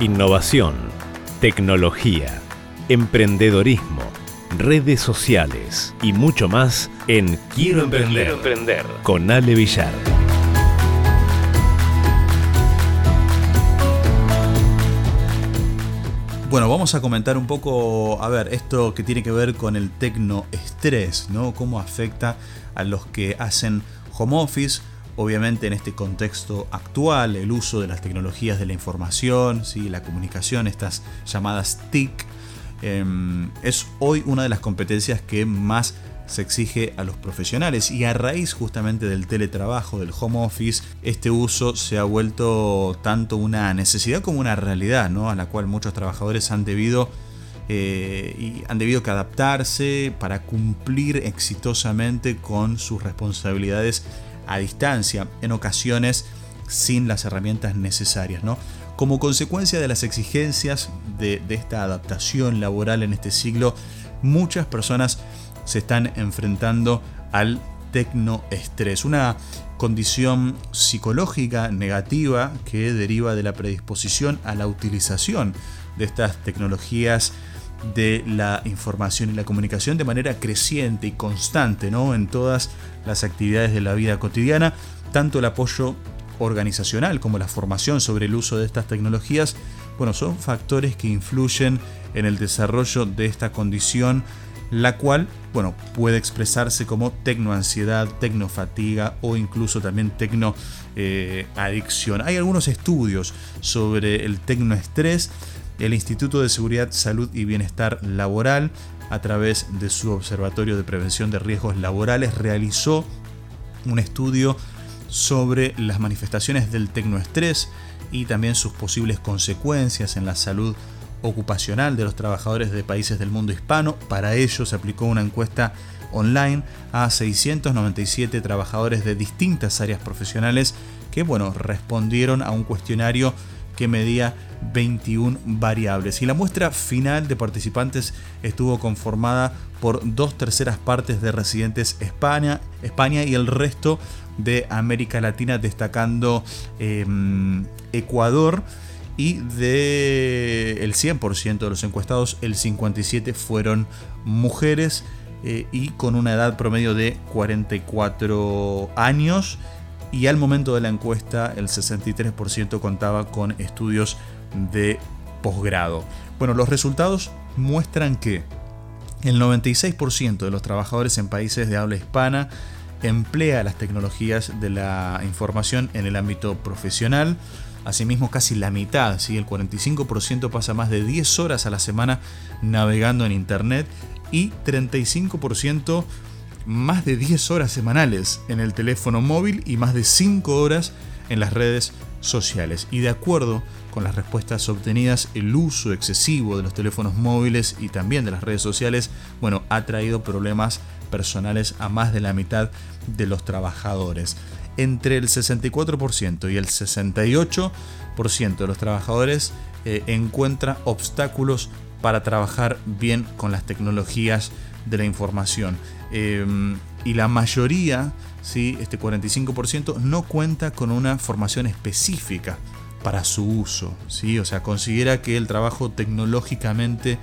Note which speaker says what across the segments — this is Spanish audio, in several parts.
Speaker 1: Innovación, tecnología, emprendedorismo, redes sociales y mucho más en Quiero Emprender, emprender. con Ale Villar.
Speaker 2: Bueno, vamos a comentar un poco, a ver, esto que tiene que ver con el tecnoestrés, ¿no? Cómo afecta a los que hacen home office, obviamente en este contexto actual, el uso de las tecnologías de la información, ¿sí? la comunicación, estas llamadas TIC, em, es hoy una de las competencias que más se exige a los profesionales y a raíz justamente del teletrabajo, del home office, este uso se ha vuelto tanto una necesidad como una realidad, ¿no? a la cual muchos trabajadores han debido eh, y han debido adaptarse para cumplir exitosamente con sus responsabilidades a distancia, en ocasiones sin las herramientas necesarias. ¿no? Como consecuencia de las exigencias de, de esta adaptación laboral en este siglo, muchas personas se están enfrentando al tecnoestrés, una condición psicológica negativa que deriva de la predisposición a la utilización de estas tecnologías de la información y la comunicación de manera creciente y constante ¿no? en todas las actividades de la vida cotidiana, tanto el apoyo organizacional como la formación sobre el uso de estas tecnologías, bueno, son factores que influyen en el desarrollo de esta condición la cual, bueno, puede expresarse como tecnoansiedad, tecnofatiga o incluso también tecnoadicción. Hay algunos estudios sobre el tecnoestrés. El Instituto de Seguridad, Salud y Bienestar Laboral, a través de su Observatorio de Prevención de Riesgos Laborales, realizó un estudio sobre las manifestaciones del tecnoestrés y también sus posibles consecuencias en la salud ocupacional de los trabajadores de países del mundo hispano. Para ello se aplicó una encuesta online a 697 trabajadores de distintas áreas profesionales que bueno, respondieron a un cuestionario que medía 21 variables. Y la muestra final de participantes estuvo conformada por dos terceras partes de residentes España, España y el resto de América Latina, destacando em, Ecuador y de el 100% de los encuestados, el 57 fueron mujeres eh, y con una edad promedio de 44 años y al momento de la encuesta el 63% contaba con estudios de posgrado. Bueno, los resultados muestran que el 96% de los trabajadores en países de habla hispana emplea las tecnologías de la información en el ámbito profesional, Asimismo, casi la mitad, ¿sí? el 45% pasa más de 10 horas a la semana navegando en Internet y 35% más de 10 horas semanales en el teléfono móvil y más de 5 horas en las redes sociales. Y de acuerdo con las respuestas obtenidas, el uso excesivo de los teléfonos móviles y también de las redes sociales, bueno, ha traído problemas personales a más de la mitad de los trabajadores entre el 64% y el 68% de los trabajadores eh, encuentra obstáculos para trabajar bien con las tecnologías de la información. Em, y la mayoría, ¿sí? este 45%, no cuenta con una formación específica para su uso. ¿sí? O sea, considera que el trabajo tecnológicamente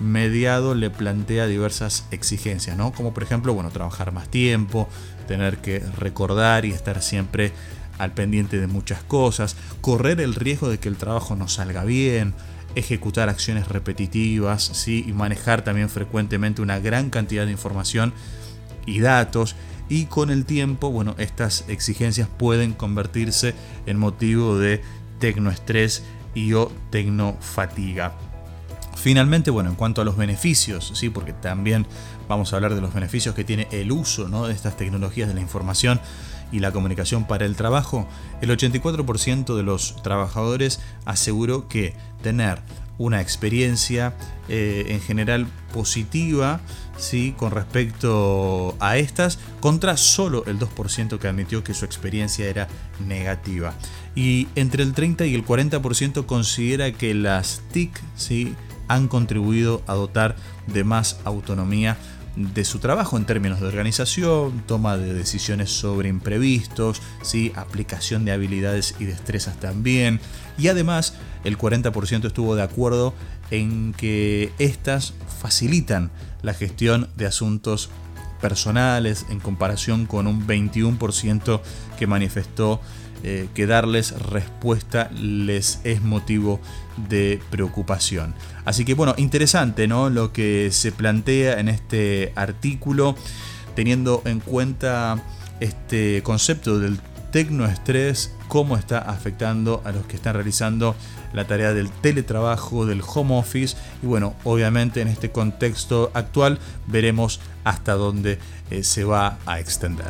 Speaker 2: mediado le plantea diversas exigencias, ¿no? Como por ejemplo, bueno, trabajar más tiempo, tener que recordar y estar siempre al pendiente de muchas cosas, correr el riesgo de que el trabajo no salga bien, ejecutar acciones repetitivas, ¿sí? y manejar también frecuentemente una gran cantidad de información y datos. Y con el tiempo, bueno, estas exigencias pueden convertirse en motivo de tecnoestrés y o tecnofatiga. Finalmente, bueno, en cuanto a los beneficios, ¿sí? porque también vamos a hablar de los beneficios que tiene el uso ¿no? de estas tecnologías de la información y la comunicación para el trabajo, el 84% de los trabajadores aseguró que tener una experiencia eh, en general positiva ¿sí? con respecto a estas, contra solo el 2% que admitió que su experiencia era negativa. Y entre el 30 y el 40% considera que las TIC ¿sí? han contribuido a dotar de más autonomía de su trabajo en términos de organización, toma de decisiones sobre imprevistos, ¿sí? aplicación de habilidades y destrezas también. Y además el 40% estuvo de acuerdo en que estas facilitan la gestión de asuntos personales en comparación con un 21% que manifestó eh, que darles respuesta les es motivo de preocupación. Así que bueno, interesante ¿no? lo que se plantea en este artículo, teniendo en cuenta este concepto del tecnoestrés, cómo está afectando a los que están realizando la tarea del teletrabajo, del home office y bueno, obviamente en este contexto actual veremos hasta dónde eh, se va a extender.